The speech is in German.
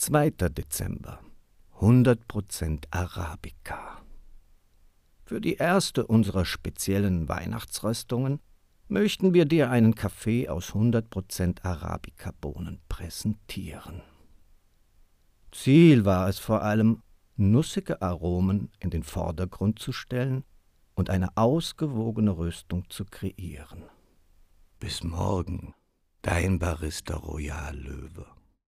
2. Dezember 100% Arabica. Für die erste unserer speziellen Weihnachtsröstungen möchten wir dir einen Kaffee aus 100% Arabica-Bohnen präsentieren. Ziel war es vor allem, nussige Aromen in den Vordergrund zu stellen und eine ausgewogene Röstung zu kreieren. Bis morgen, dein Barista Royal Löwe.